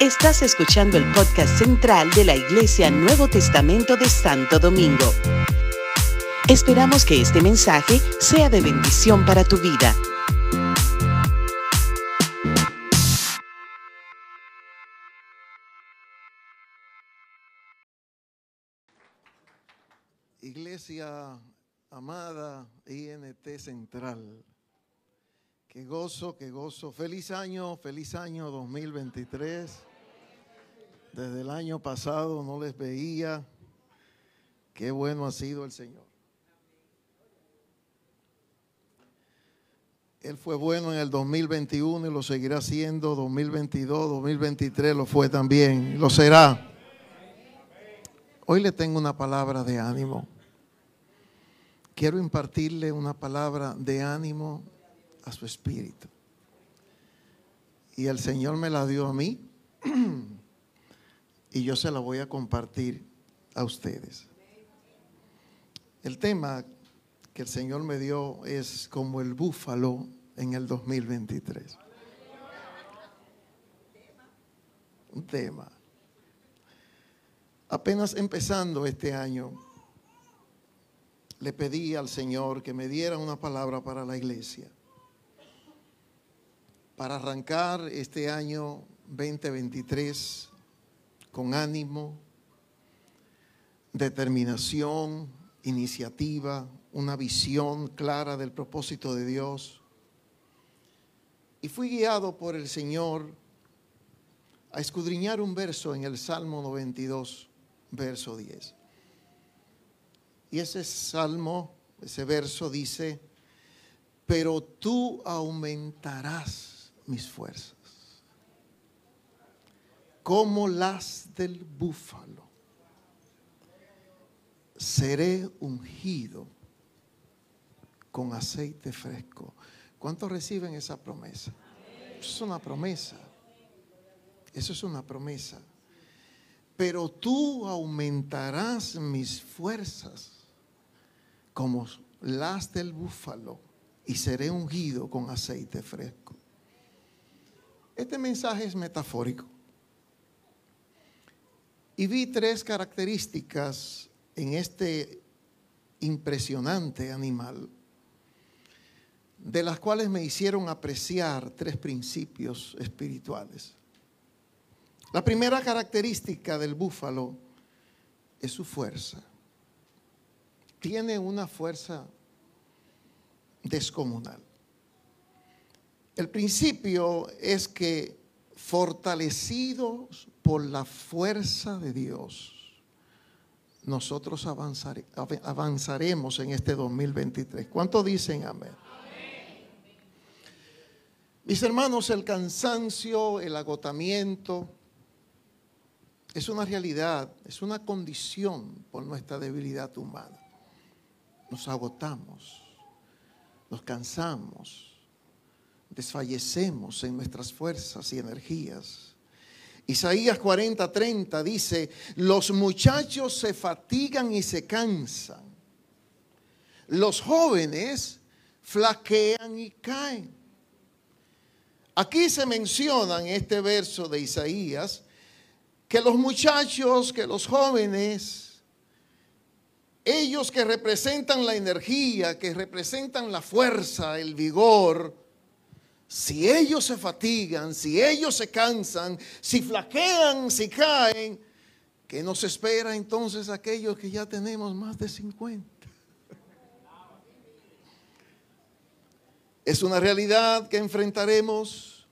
Estás escuchando el podcast central de la Iglesia Nuevo Testamento de Santo Domingo. Esperamos que este mensaje sea de bendición para tu vida. Iglesia amada INT Central. Qué gozo, qué gozo. Feliz año, feliz año 2023. Desde el año pasado no les veía. Qué bueno ha sido el Señor. Él fue bueno en el 2021 y lo seguirá siendo 2022, 2023 lo fue también, lo será. Hoy le tengo una palabra de ánimo. Quiero impartirle una palabra de ánimo a su espíritu. Y el Señor me la dio a mí y yo se la voy a compartir a ustedes. El tema que el Señor me dio es como el búfalo en el 2023. Un tema. Apenas empezando este año, le pedí al Señor que me diera una palabra para la iglesia. Para arrancar este año 2023 con ánimo, determinación, iniciativa, una visión clara del propósito de Dios. Y fui guiado por el Señor a escudriñar un verso en el Salmo 92, verso 10. Y ese salmo, ese verso dice, pero tú aumentarás mis fuerzas, como las del búfalo. Seré ungido con aceite fresco. ¿Cuántos reciben esa promesa? Es una promesa. Eso es una promesa. Pero tú aumentarás mis fuerzas como las del búfalo y seré ungido con aceite fresco. Este mensaje es metafórico. Y vi tres características en este impresionante animal, de las cuales me hicieron apreciar tres principios espirituales. La primera característica del búfalo es su fuerza tiene una fuerza descomunal. El principio es que fortalecidos por la fuerza de Dios, nosotros avanzaremos en este 2023. ¿Cuánto dicen amén? Mis hermanos, el cansancio, el agotamiento, es una realidad, es una condición por nuestra debilidad humana nos agotamos, nos cansamos, desfallecemos en nuestras fuerzas y energías. Isaías 40, 30 dice, los muchachos se fatigan y se cansan. Los jóvenes flaquean y caen. Aquí se menciona en este verso de Isaías que los muchachos, que los jóvenes ellos que representan la energía, que representan la fuerza, el vigor, si ellos se fatigan, si ellos se cansan, si flaquean, si caen, ¿qué nos espera entonces aquellos que ya tenemos más de 50? Es una realidad que enfrentaremos,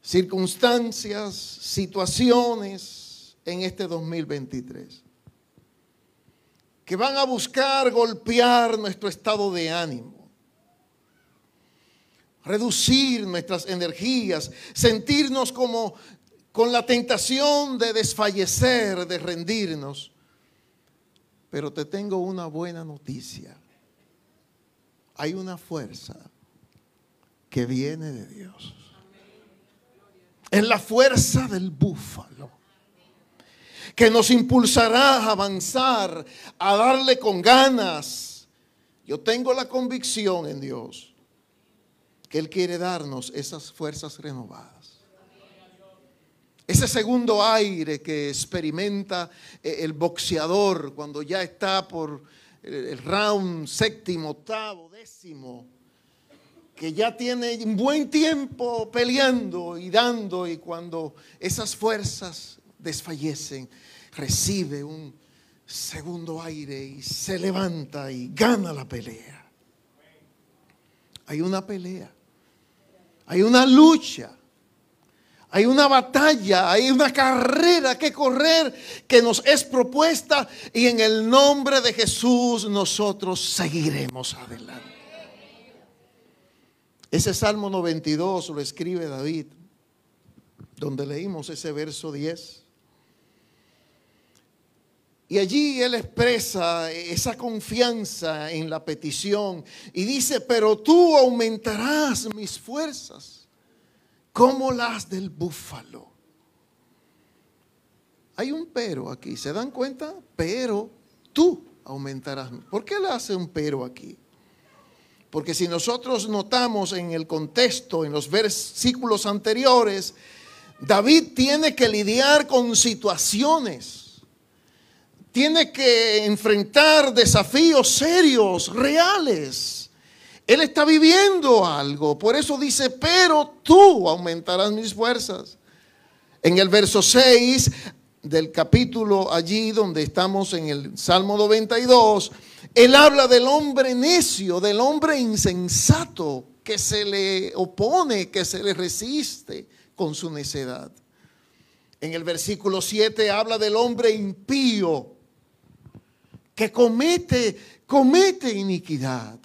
circunstancias, situaciones en este 2023 que van a buscar golpear nuestro estado de ánimo, reducir nuestras energías, sentirnos como con la tentación de desfallecer, de rendirnos. Pero te tengo una buena noticia. Hay una fuerza que viene de Dios. Es la fuerza del búfalo que nos impulsará a avanzar, a darle con ganas. Yo tengo la convicción en Dios que Él quiere darnos esas fuerzas renovadas. Ese segundo aire que experimenta eh, el boxeador cuando ya está por el round séptimo, octavo, décimo, que ya tiene un buen tiempo peleando y dando y cuando esas fuerzas desfallecen, recibe un segundo aire y se levanta y gana la pelea. Hay una pelea, hay una lucha hay una batalla, hay una carrera que correr que nos es propuesta y en el nombre de Jesús nosotros seguiremos adelante. Ese Salmo 92 lo escribe David, donde leímos ese verso 10. Y allí él expresa esa confianza en la petición y dice, pero tú aumentarás mis fuerzas como las del búfalo. Hay un pero aquí, ¿se dan cuenta? Pero tú aumentarás. ¿Por qué le hace un pero aquí? Porque si nosotros notamos en el contexto, en los versículos anteriores, David tiene que lidiar con situaciones, tiene que enfrentar desafíos serios, reales. Él está viviendo algo. Por eso dice, pero tú aumentarás mis fuerzas. En el verso 6 del capítulo allí donde estamos en el Salmo 92, él habla del hombre necio, del hombre insensato que se le opone, que se le resiste con su necedad. En el versículo 7 habla del hombre impío que comete, comete iniquidad.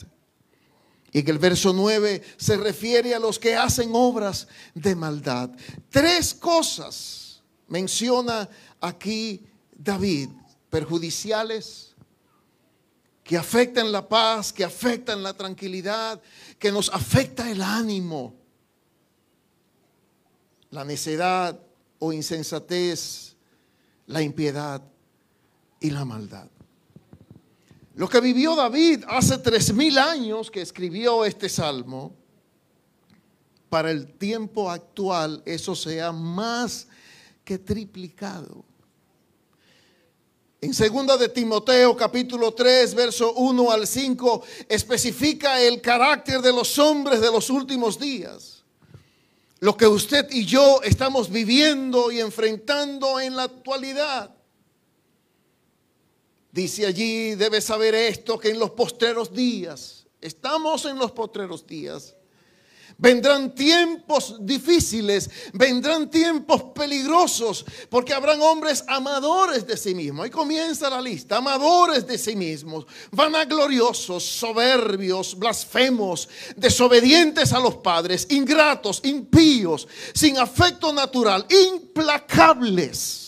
Y que el verso 9 se refiere a los que hacen obras de maldad. Tres cosas menciona aquí David, perjudiciales, que afectan la paz, que afectan la tranquilidad, que nos afecta el ánimo, la necedad o insensatez, la impiedad y la maldad. Lo que vivió David hace tres mil años que escribió este salmo, para el tiempo actual eso sea más que triplicado. En segunda de Timoteo capítulo 3 verso 1 al 5 especifica el carácter de los hombres de los últimos días. Lo que usted y yo estamos viviendo y enfrentando en la actualidad. Dice allí, debes saber esto, que en los postreros días, estamos en los postreros días, Vendrán tiempos difíciles, vendrán tiempos peligrosos, porque habrán hombres amadores de sí mismos. Ahí comienza la lista, amadores de sí mismos, vanagloriosos, soberbios, blasfemos, desobedientes a los padres, ingratos, impíos, sin afecto natural, implacables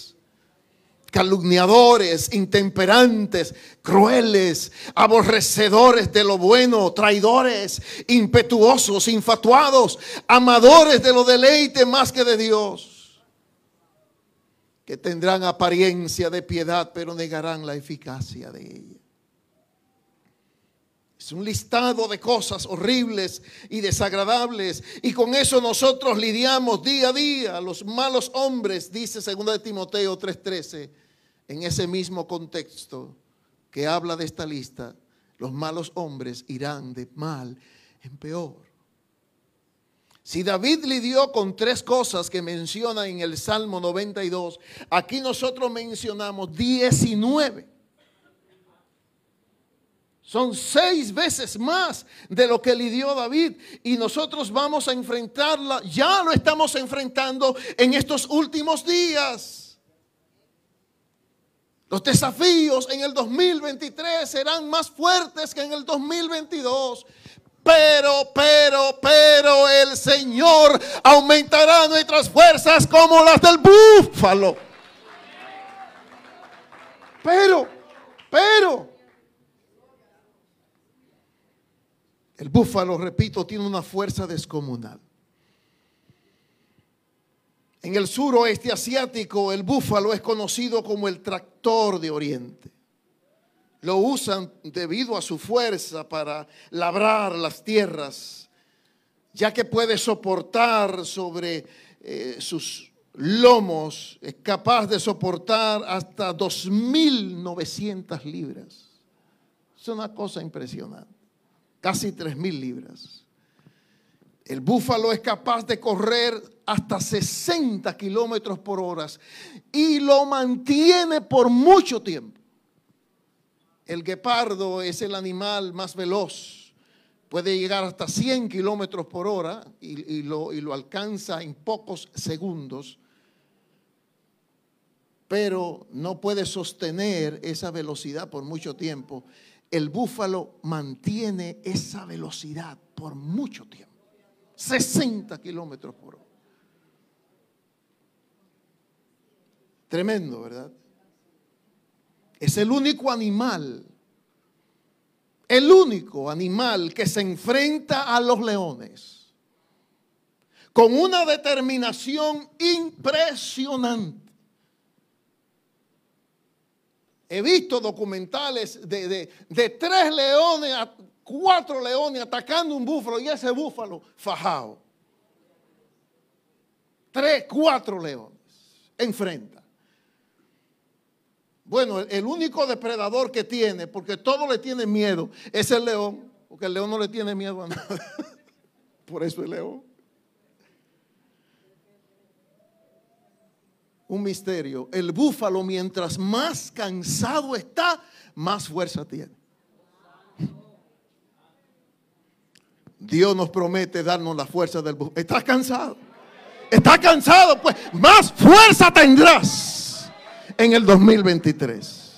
calumniadores, intemperantes, crueles, aborrecedores de lo bueno, traidores, impetuosos, infatuados, amadores de lo deleite más que de Dios, que tendrán apariencia de piedad, pero negarán la eficacia de ella. Un listado de cosas horribles y desagradables. Y con eso nosotros lidiamos día a día. Los malos hombres, dice 2 de Timoteo 3:13, en ese mismo contexto que habla de esta lista, los malos hombres irán de mal en peor. Si David lidió con tres cosas que menciona en el Salmo 92, aquí nosotros mencionamos 19. Son seis veces más de lo que lidió David y nosotros vamos a enfrentarla, ya lo estamos enfrentando en estos últimos días. Los desafíos en el 2023 serán más fuertes que en el 2022. Pero, pero, pero el Señor aumentará nuestras fuerzas como las del búfalo. Pero, pero, el búfalo, repito, tiene una fuerza descomunal. En el suroeste asiático el búfalo es conocido como el tractor de Oriente. Lo usan debido a su fuerza para labrar las tierras, ya que puede soportar sobre eh, sus lomos, es capaz de soportar hasta 2.900 libras. Es una cosa impresionante. Casi 3.000 libras. El búfalo es capaz de correr hasta 60 kilómetros por hora y lo mantiene por mucho tiempo. El guepardo es el animal más veloz. Puede llegar hasta 100 kilómetros por hora y, lo, y lo alcanza en pocos segundos pero no puede sostener esa velocidad por mucho tiempo. El búfalo mantiene esa velocidad por mucho tiempo. 60 kilómetros por hora. Tremendo, ¿verdad? Es el único animal, el único animal que se enfrenta a los leones con una determinación impresionante. He visto documentales de, tres leones cuatro leones atacando un búfalo y ese búfalo fajado. Tres, cuatro leones enfrenta. Bueno, el único depredador que tiene, porque todo le tiene miedo, es el león, porque el león no le tiene miedo a nada. Por eso el león. Un misterio. El búfalo, mientras más cansado está, más fuerza tiene. Dios nos promete darnos la fuerza del búfalo. ¿Estás cansado? ¿Estás cansado? Pues más fuerza tendrás en el 2023.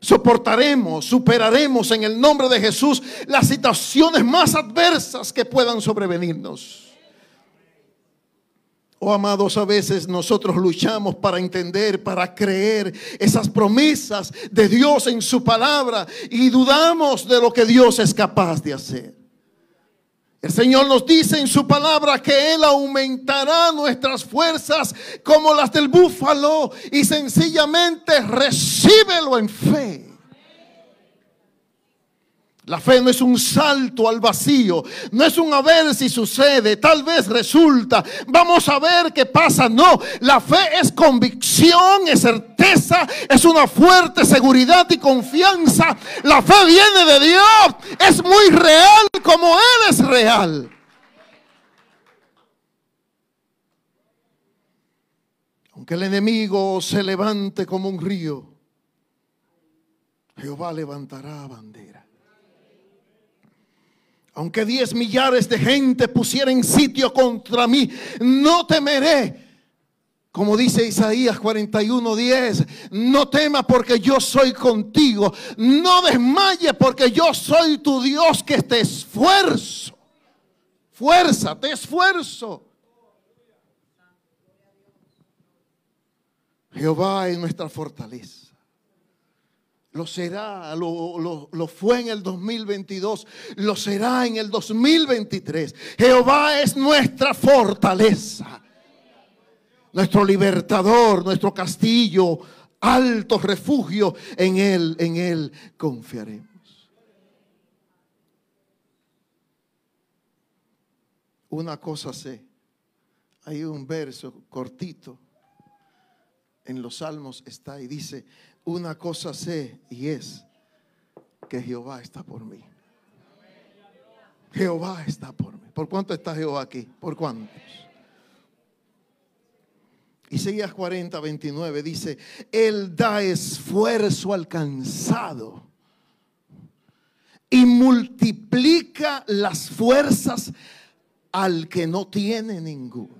Soportaremos, superaremos en el nombre de Jesús las situaciones más adversas que puedan sobrevenirnos. Oh amados, a veces nosotros luchamos para entender, para creer esas promesas de Dios en su palabra y dudamos de lo que Dios es capaz de hacer. El Señor nos dice en su palabra que Él aumentará nuestras fuerzas como las del búfalo y sencillamente recíbelo en fe. La fe no es un salto al vacío, no es un a ver si sucede, tal vez resulta, vamos a ver qué pasa. No, la fe es convicción, es certeza, es una fuerte seguridad y confianza. La fe viene de Dios, es muy real como Él es real. Aunque el enemigo se levante como un río, Jehová levantará bandera. Aunque diez millares de gente pusieren sitio contra mí, no temeré. Como dice Isaías 41:10, no tema porque yo soy contigo. No desmaye porque yo soy tu Dios que te esfuerzo. Fuerza, te esfuerzo. Jehová es nuestra fortaleza. Lo será, lo, fue en el 2022, lo será en el 2023. Jehová es nuestra fortaleza, nuestro libertador, nuestro castillo, alto refugio. En Él, en Él confiaremos. Una cosa sé, hay un verso cortito en los salmos está y dice, una cosa sé y es que Jehová está por mí. Jehová está por mí. ¿Por cuánto está Jehová aquí? ¿Por cuántos? Isaías 40, 29 dice, Él da esfuerzo alcanzado y multiplica las fuerzas al que no tiene ninguna.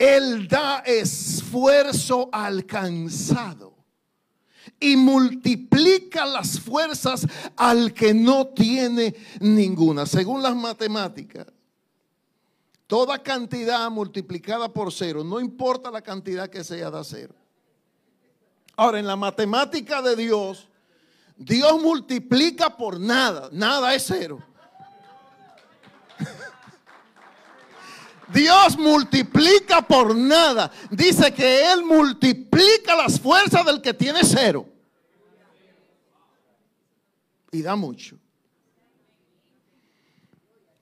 Él da esfuerzo alcanzado y multiplica las fuerzas al que no tiene ninguna. Según las matemáticas, toda cantidad multiplicada por cero, no importa la cantidad que sea, da cero. Ahora, en la matemática de Dios, Dios multiplica por nada, nada es cero. Dios multiplica por nada. Dice que Él multiplica las fuerzas del que tiene cero. Y da mucho.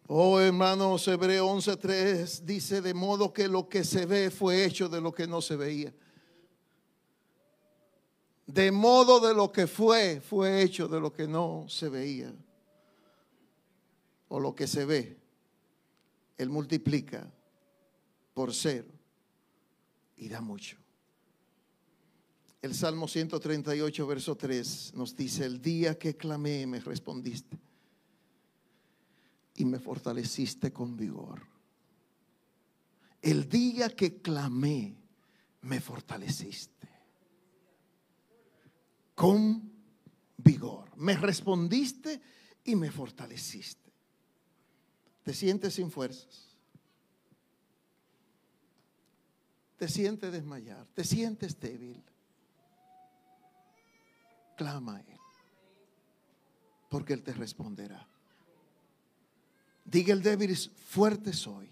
Oh, hermanos, Hebreo 11:3 dice, de modo que lo que se ve fue hecho de lo que no se veía. De modo de lo que fue, fue hecho de lo que no se veía. O lo que se ve. Él multiplica por cero y da mucho. El Salmo 138, verso 3 nos dice, el día que clamé me respondiste y me fortaleciste con vigor. El día que clamé me fortaleciste con vigor. Me respondiste y me fortaleciste. Te sientes sin fuerzas. Te sientes desmayar. Te sientes débil. Clama a Él. Porque Él te responderá. Diga el débil, fuerte soy.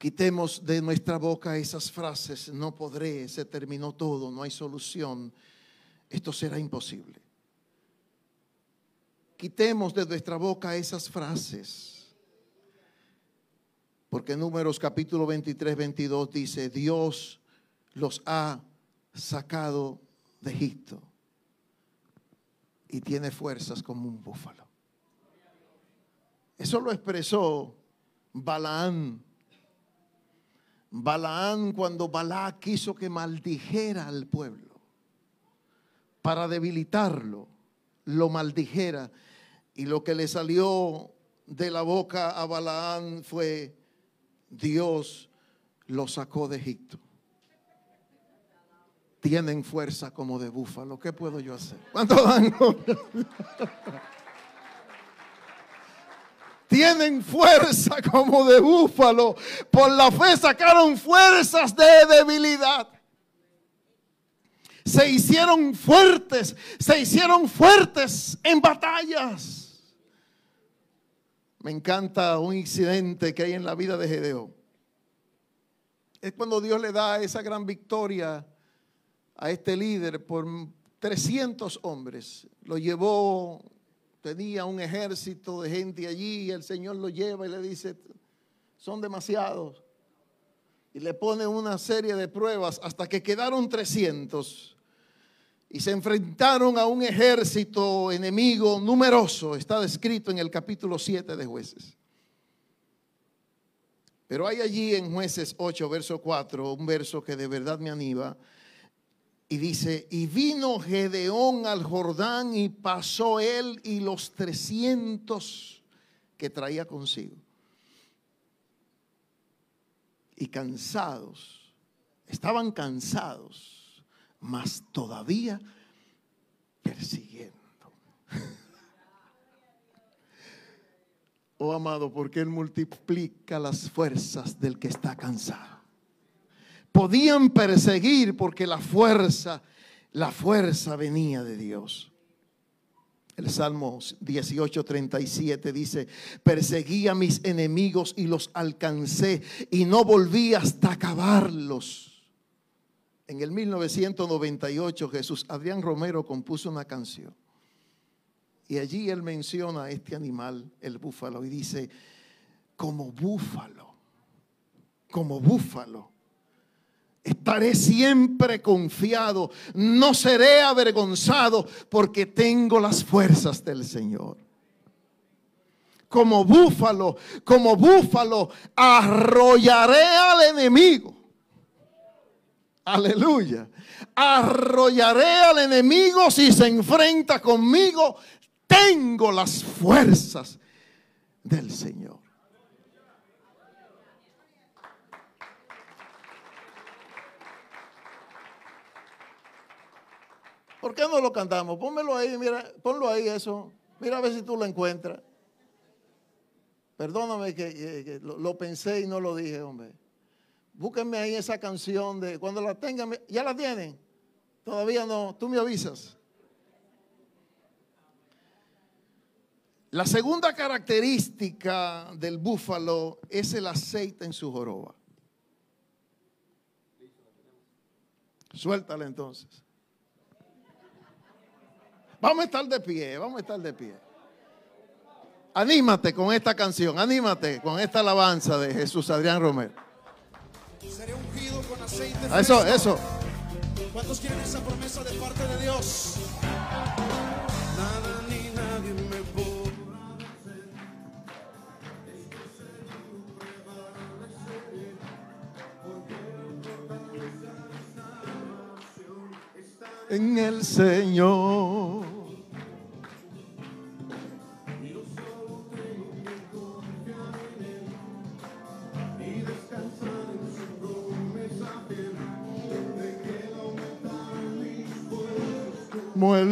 Quitemos de nuestra boca esas frases, no podré, se terminó todo, no hay solución, esto será imposible. Quitemos de nuestra boca esas frases, porque Números capítulo 23, 22 dice, Dios los ha sacado de Egipto y tiene fuerzas como un búfalo. Eso lo expresó Balaán Balaán cuando Balá quiso que maldijera al pueblo para debilitarlo, lo maldijera y lo que le salió de la boca a Balaán fue Dios lo sacó de Egipto. Tienen fuerza como de búfalo. ¿Qué puedo yo hacer? ¿Cuánto dan? tienen fuerza como de búfalo. Por la fe sacaron fuerzas de debilidad. Se hicieron fuertes, se hicieron fuertes en batallas. Me encanta un incidente que hay en la vida de Gedeón. Es cuando Dios le da esa gran victoria a este líder por 300 hombres. Lo llevó tenía un ejército de gente allí y el Señor lo lleva y le dice, son demasiados. Y le pone una serie de pruebas hasta que quedaron 300 y se enfrentaron a un ejército enemigo numeroso. Está descrito en el capítulo 7 de jueces. Pero hay allí en jueces 8, verso 4, un verso que de verdad me anima. Y dice, y vino Gedeón al Jordán y pasó él y los trescientos que traía consigo. Y cansados, estaban cansados, mas todavía persiguiendo. oh amado, porque Él multiplica las fuerzas del que está cansado podían perseguir porque la fuerza, la fuerza venía de Dios. El Salmo 18:37 dice, perseguí a mis enemigos y los alcancé y no volví hasta acabarlos. En el 1998 Jesús Adrián Romero compuso una canción y allí él menciona a este animal, el búfalo, y dice, como búfalo, como búfalo Estaré siempre confiado, no seré avergonzado porque tengo las fuerzas del Señor. Como búfalo, como búfalo, arrollaré al enemigo. Aleluya. Arrollaré al enemigo si se enfrenta conmigo. Tengo las fuerzas del Señor. ¿Por qué no lo cantamos? Pónmelo ahí, mira, ponlo ahí eso. Mira a ver si tú lo encuentras. Perdóname que, lo, pensé y no lo dije, hombre. Búsquenme ahí esa canción de cuando la tengan, ya la tienen. Todavía no, tú me avisas. La segunda característica del búfalo es el aceite en su joroba. Suéltala entonces. Vamos a estar de pie, vamos a estar de pie. Anímate con esta canción, anímate con esta alabanza de Jesús Adrián Romero. Seré ungido con aceite Eso, fresco. eso. ¿Cuántos quieren esa promesa de parte de Dios? Nada ni nadie me podrá vencer. En el Señor.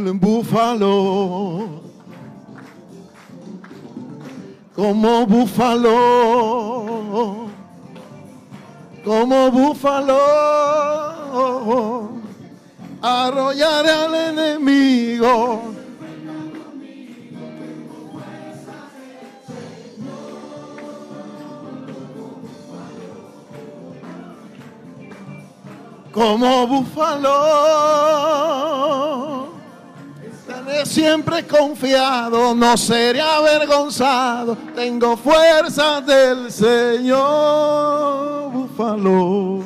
El búfalo, como búfalo, como búfalo, arrollaré al enemigo. Como búfalo, siempre confiado, no seré avergonzado. Tengo fuerzas del Señor, búfalo.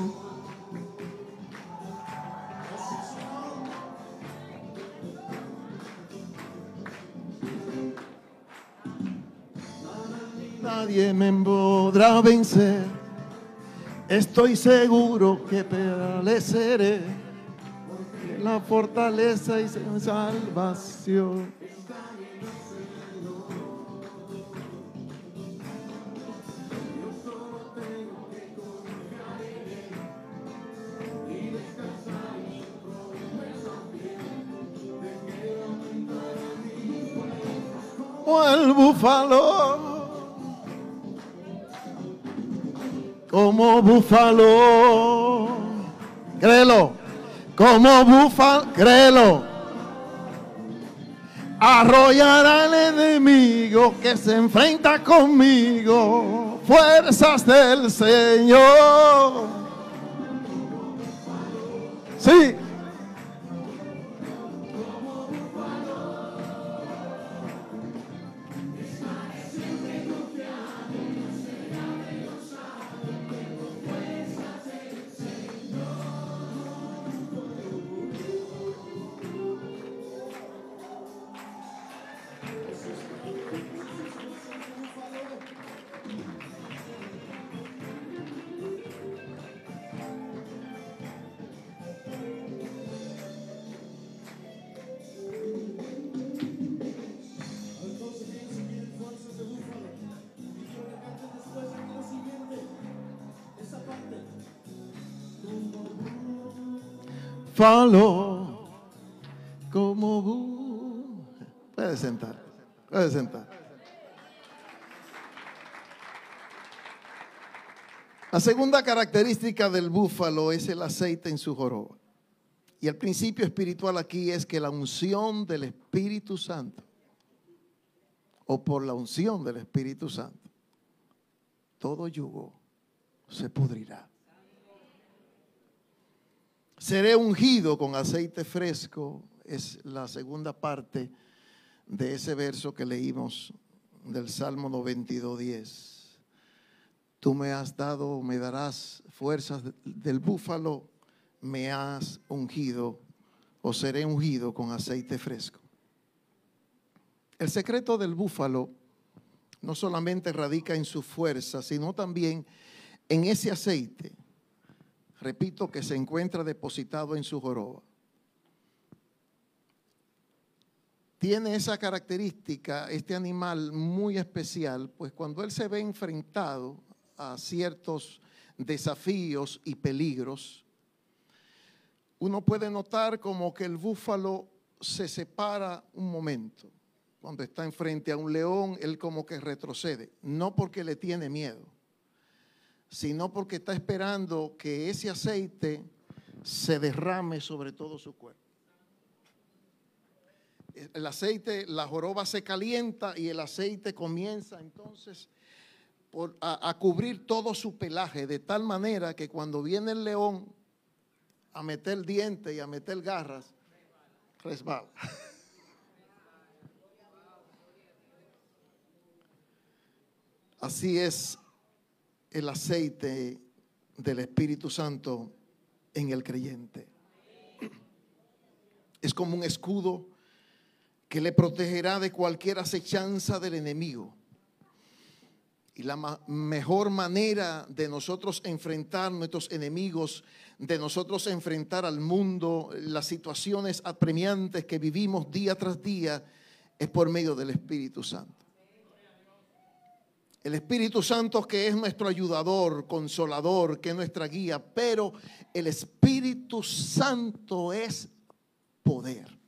Nadie me podrá vencer. Estoy seguro que prevaleceré. La fortaleza y salvación. Como el búfalo como búfalo. Créelo. Como búfalo. Créelo. Arrollar al enemigo que se enfrenta conmigo. Fuerzas del Señor. Sí. Como bú. Puede sentar. Puede sentar. La segunda característica del búfalo es el aceite en su joroba. Y el principio espiritual aquí es que la unción del Espíritu Santo, o por la unción del Espíritu Santo, todo yugo se pudrirá. Seré ungido con aceite fresco, es la segunda parte de ese verso que leímos del Salmo 92, 10. Tú me has dado, me darás fuerzas del búfalo, me has ungido o seré ungido con aceite fresco. El secreto del búfalo no solamente radica en su fuerza, sino también en ese aceite repito, que se encuentra depositado en su joroba. Tiene esa característica, este animal muy especial, pues cuando él se ve enfrentado a ciertos desafíos y peligros, uno puede notar como que el búfalo se separa un momento. Cuando está enfrente a un león, él como que retrocede, no porque le tiene miedo, sino porque está esperando que ese aceite se derrame sobre todo su cuerpo. El aceite, la joroba se calienta y el aceite comienza entonces por, a, a cubrir todo su pelaje, de tal manera que cuando viene el león a meter dientes y a meter garras, resbala. Así es el aceite del Espíritu Santo en el creyente. Es como un escudo que le protegerá de cualquier acechanza del enemigo. Y la mejor manera de nosotros enfrentar nuestros enemigos, de nosotros enfrentar al mundo, las situaciones apremiantes que vivimos día tras día, es por medio del Espíritu Santo. El Espíritu Santo que es nuestro ayudador, consolador, que es nuestra guía, pero el Espíritu Santo es poder.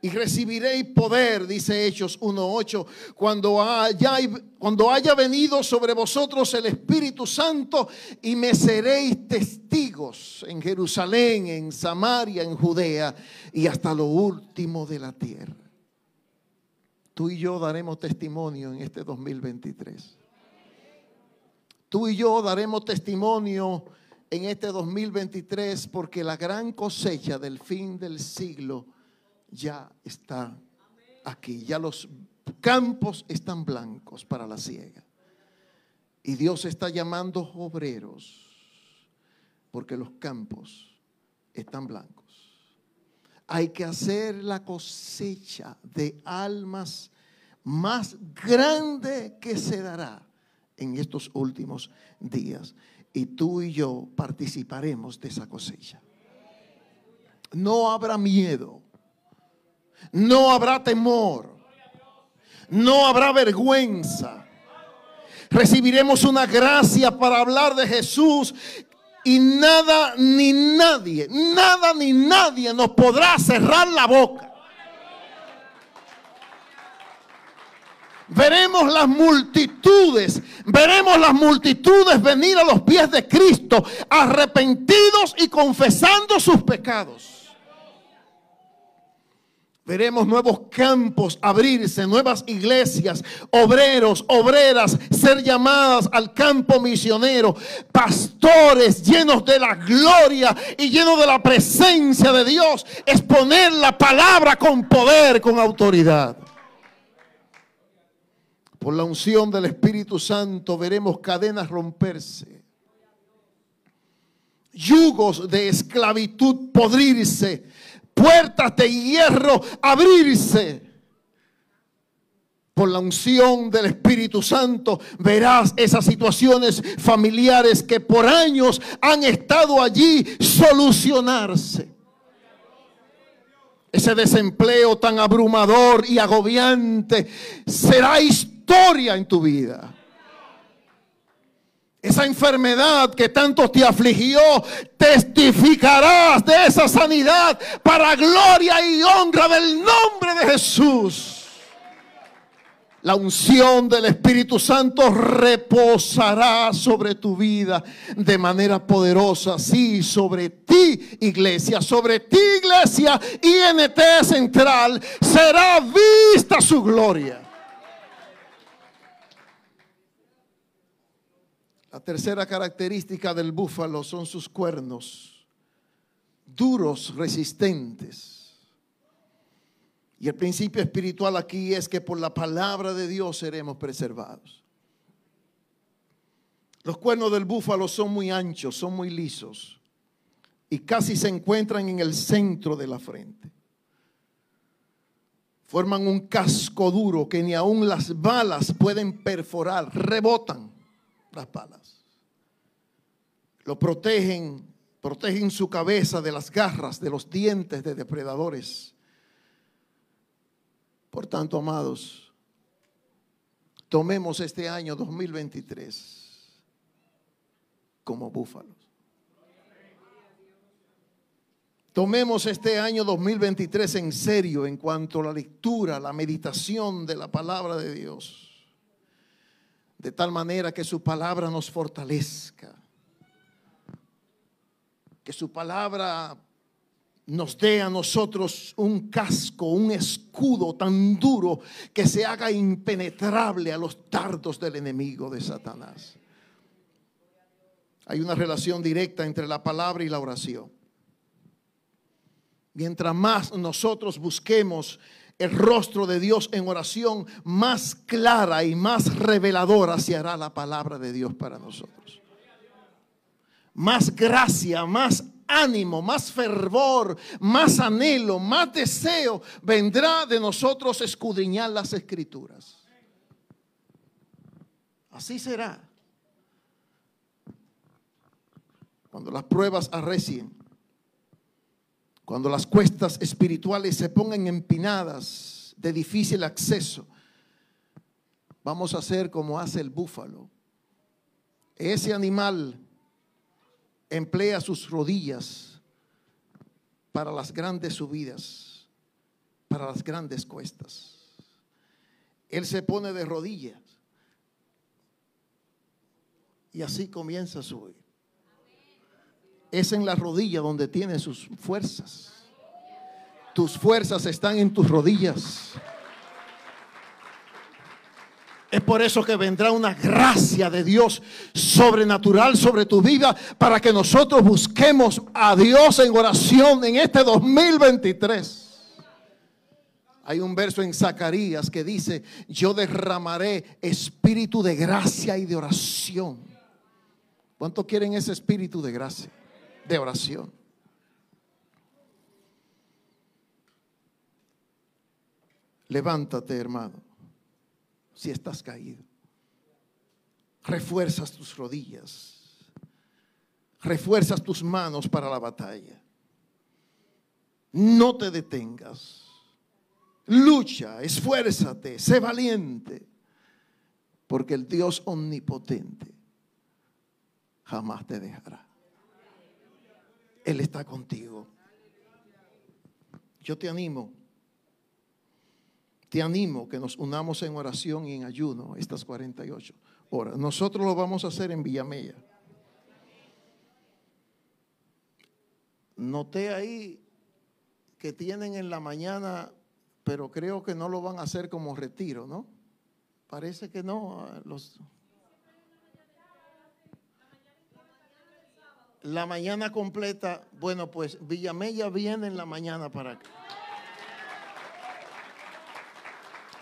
Y recibiréis poder, dice Hechos 1.8, cuando haya, cuando haya venido sobre vosotros el Espíritu Santo y me seréis testigos en Jerusalén, en Samaria, en Judea y hasta lo último de la tierra. Tú y yo daremos testimonio en este 2023. Tú y yo daremos testimonio en este 2023 porque la gran cosecha del fin del siglo ya está aquí. Ya los campos están blancos para la siega. Y Dios está llamando obreros porque los campos están blancos hay que hacer la cosecha de almas más grande que se dará en estos últimos días. Y tú y yo participaremos de esa cosecha. No habrá miedo. No habrá temor. No habrá vergüenza. Recibiremos una gracia para hablar de Jesús y nada ni nadie, nada ni nadie nos podrá cerrar la boca. Veremos las multitudes, veremos las multitudes venir a los pies de Cristo, arrepentidos y confesando sus pecados. Veremos nuevos campos abrirse, nuevas iglesias, obreros, obreras ser llamadas al campo misionero, pastores llenos de la gloria y llenos de la presencia de Dios, exponer la palabra con poder, con autoridad. Por la unción del Espíritu Santo veremos cadenas romperse, yugos de esclavitud podrirse puertas de hierro abrirse. Por la unción del Espíritu Santo verás esas situaciones familiares que por años han estado allí solucionarse. Ese desempleo tan abrumador y agobiante será historia en tu vida. Esa enfermedad que tanto te afligió, testificarás de esa sanidad para gloria y honra del nombre de Jesús. La unción del Espíritu Santo reposará sobre tu vida de manera poderosa. Sí, sobre ti, iglesia, sobre ti, iglesia, INT Central, será vista su gloria. La tercera característica del búfalo son sus cuernos, duros, resistentes. Y el principio espiritual aquí es que por la palabra de Dios seremos preservados. Los cuernos del búfalo son muy anchos, son muy lisos y casi se encuentran en el centro de la frente. Forman un casco duro que ni aun las balas pueden perforar, rebotan las balas. Lo protegen, protegen su cabeza de las garras, de los dientes de depredadores. Por tanto, amados, tomemos este año 2023 como búfalos. Tomemos este año 2023 en serio en cuanto a la lectura, la meditación de la palabra de Dios de tal manera que su palabra nos fortalezca, que su palabra nos dé a nosotros un casco, un escudo tan duro que se haga impenetrable a los dardos del enemigo de Satanás. Hay una relación directa entre la palabra y la oración. Mientras más nosotros busquemos el rostro de Dios en oración, más clara y más reveladora se hará la palabra de Dios para nosotros. Más gracia, más ánimo, más fervor, más anhelo, más deseo vendrá de nosotros escudriñar las escrituras. Así será. Cuando las pruebas arrecien, cuando las cuestas espirituales se pongan empinadas de difícil acceso, vamos a hacer como hace el búfalo. Ese animal emplea sus rodillas para las grandes subidas, para las grandes cuestas. Él se pone de rodillas y así comienza a subir. Es en la rodilla donde tiene sus fuerzas. Tus fuerzas están en tus rodillas. Es por eso que vendrá una gracia de Dios sobrenatural sobre tu vida para que nosotros busquemos a Dios en oración en este 2023. Hay un verso en Zacarías que dice, yo derramaré espíritu de gracia y de oración. ¿Cuánto quieren ese espíritu de gracia, de oración? Levántate, hermano si estás caído. Refuerzas tus rodillas. Refuerzas tus manos para la batalla. No te detengas. Lucha, esfuérzate, sé valiente. Porque el Dios omnipotente jamás te dejará. Él está contigo. Yo te animo te animo que nos unamos en oración y en ayuno estas 48 horas. Nosotros lo vamos a hacer en Villamella. Noté ahí que tienen en la mañana, pero creo que no lo van a hacer como retiro, ¿no? Parece que no. Los... La mañana completa, bueno, pues Villamella viene en la mañana para acá.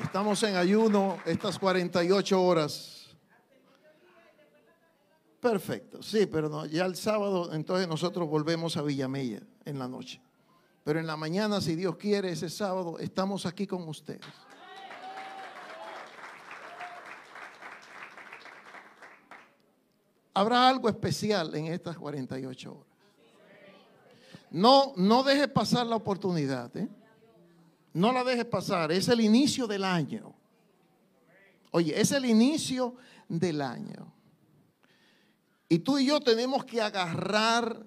Estamos en ayuno estas 48 horas. Perfecto, sí, pero no, ya el sábado entonces nosotros volvemos a Villamella en la noche. Pero en la mañana, si Dios quiere, ese sábado estamos aquí con ustedes. Habrá algo especial en estas 48 horas. No, no deje pasar la oportunidad. ¿eh? No la dejes pasar. Es el inicio del año. Oye, es el inicio del año. Y tú y yo tenemos que agarrar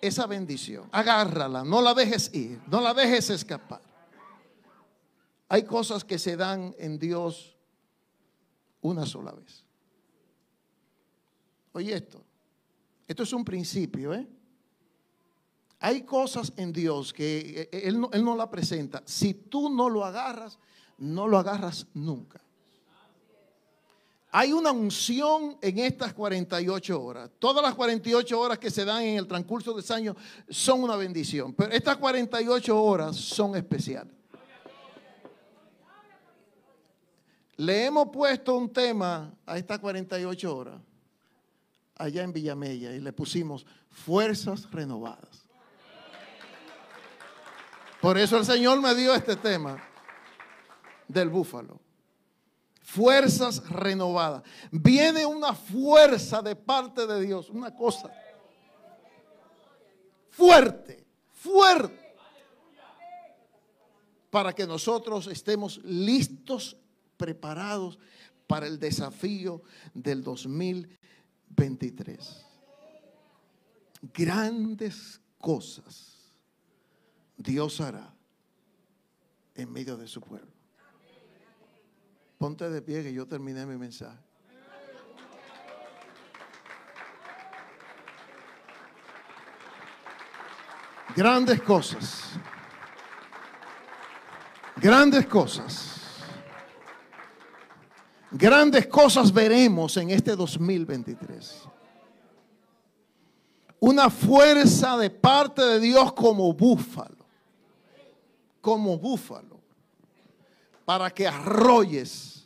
esa bendición. Agárrala, no la dejes ir, no la dejes escapar. Hay cosas que se dan en Dios una sola vez. Oye esto, esto es un principio, ¿eh? Hay cosas en Dios que eh, él no, él no la presenta. Si tú no lo agarras, no lo agarras nunca. Hay una unción en estas 48 horas. Todas las 48 horas que se dan en el transcurso de ese año son una bendición. Pero estas 48 horas son especiales. Le hemos puesto un tema a estas 48 horas allá en Villamella y le pusimos fuerzas renovadas. Por eso el Señor me dio este tema del búfalo. Fuerzas renovadas. Viene una fuerza de parte de Dios, una cosa fuerte, fuerte, para que nosotros estemos listos, preparados para el desafío del 2023. Grandes cosas Dios hará en medio de su pueblo. Ponte de pie que yo terminé mi mensaje. Grandes cosas. Grandes cosas. Grandes cosas veremos en este 2023. Una fuerza de parte de Dios como búfalo como búfalo. para que arrolles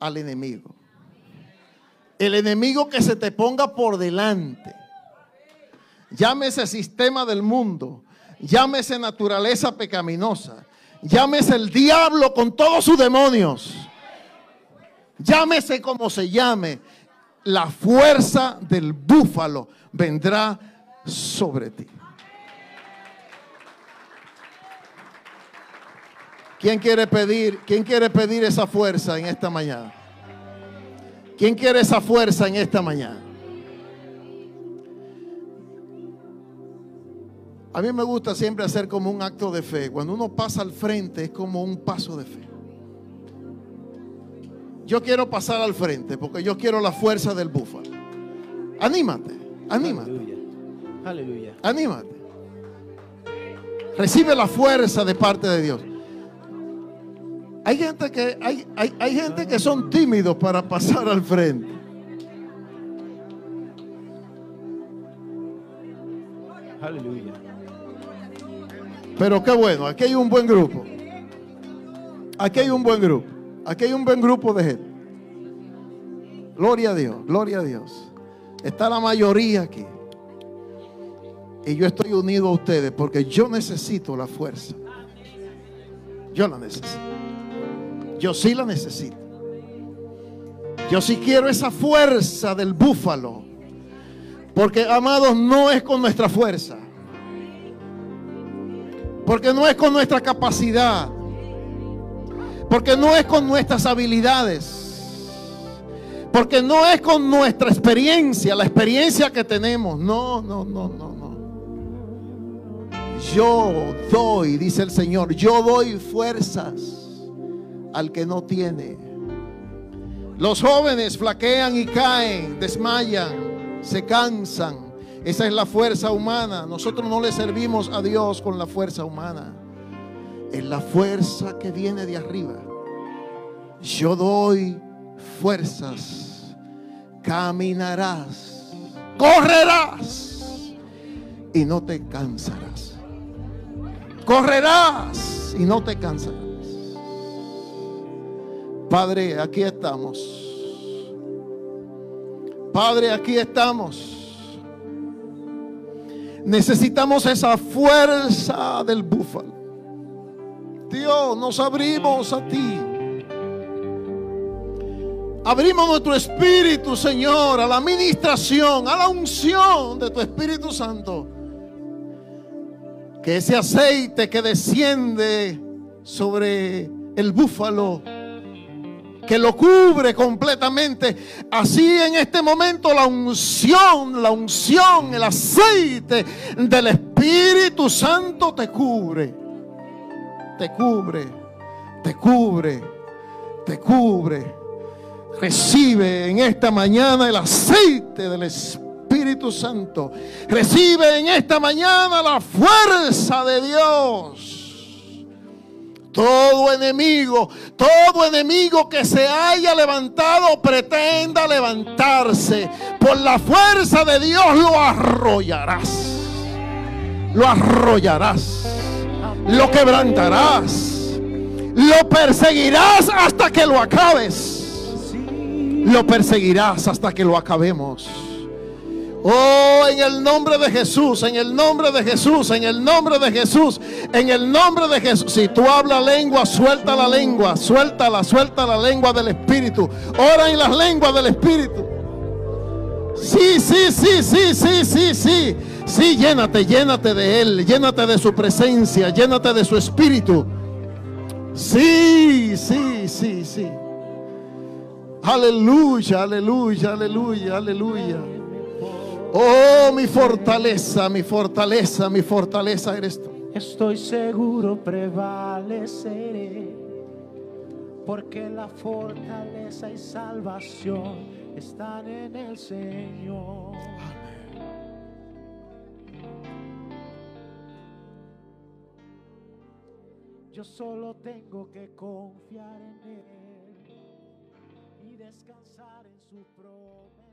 al enemigo. El enemigo que se te ponga por delante. Llámese sistema del mundo, llámese naturaleza pecaminosa, llámese el diablo con todos sus demonios, llámese como se llame, la fuerza del búfalo vendrá sobre ti. ¿Quién quiere pedir, quién quiere pedir esa fuerza en esta mañana? ¿Quién quiere esa fuerza en esta mañana? A mí me gusta siempre hacer como un acto de fe. Cuando uno pasa al frente es como un paso de fe. Yo quiero pasar al frente porque yo quiero la fuerza del búfalo. Anímate, anímate. Aleluya. Anímate. Recibe la fuerza de parte de Dios. Hay gente que hay, hay, hay gente que son tímidos para pasar al frente. Aleluya. Pero qué bueno, aquí hay un buen grupo. Aquí hay un buen grupo. Aquí hay un buen grupo de gente. Gloria a Dios, gloria a Dios. Está la mayoría aquí. Y yo estoy unido a ustedes porque yo necesito la fuerza. Yo la necesito. Yo sí la necesito. Yo sí quiero esa fuerza del búfalo. Porque, amados, no es con nuestra fuerza. Porque no es con nuestra capacidad. Porque no es con nuestras habilidades. Porque no es con nuestra experiencia, la experiencia que tenemos. No, no, no, no, no. Yo doy, dice el Señor, yo doy fuerzas al que no tiene. Los jóvenes flaquean y caen, desmayan, se cansan. Esa es la fuerza humana. Nosotros no le servimos a Dios con la fuerza humana. Es la fuerza que viene de arriba. Yo doy fuerzas. Caminarás. Correrás. Y no te cansarás. Correrás y no te cansarás. Padre, aquí estamos. Padre, aquí estamos. Necesitamos esa fuerza del búfalo. Dios, nos abrimos a ti. Abrimos nuestro espíritu, Señor, a la administración, a la unción de tu Espíritu Santo. Que ese aceite que desciende sobre el búfalo, que lo cubre completamente. Así en este momento la unción, la unción, el aceite del Espíritu Santo te cubre. Te cubre, te cubre, te cubre. Recibe en esta mañana el aceite del Espíritu Santo. Recibe en esta mañana la fuerza de Dios. Todo enemigo, todo enemigo que se haya levantado, pretenda levantarse. Por la fuerza de Dios lo arrollarás. Lo arrollarás. Lo quebrantarás. Lo perseguirás hasta que lo acabes. Lo perseguirás hasta que lo acabemos. Oh, en el nombre de Jesús, en el nombre de Jesús, en el nombre de Jesús, en el nombre de Jesús. Si tú hablas lengua, suelta la lengua, suéltala, suelta la lengua del Espíritu. Ora en las lenguas del Espíritu. Sí, sí, sí, sí, sí, sí, sí. Sí, llénate, llénate de Él, llénate de su presencia, llénate de su Espíritu. Sí, sí, sí, sí. Aleluya, aleluya, aleluya, aleluya. Oh, mi fortaleza, mi fortaleza, mi fortaleza eres tú. Estoy seguro prevaleceré, porque la fortaleza y salvación están en el Señor. Yo solo tengo que confiar en Él y descansar en su promesa.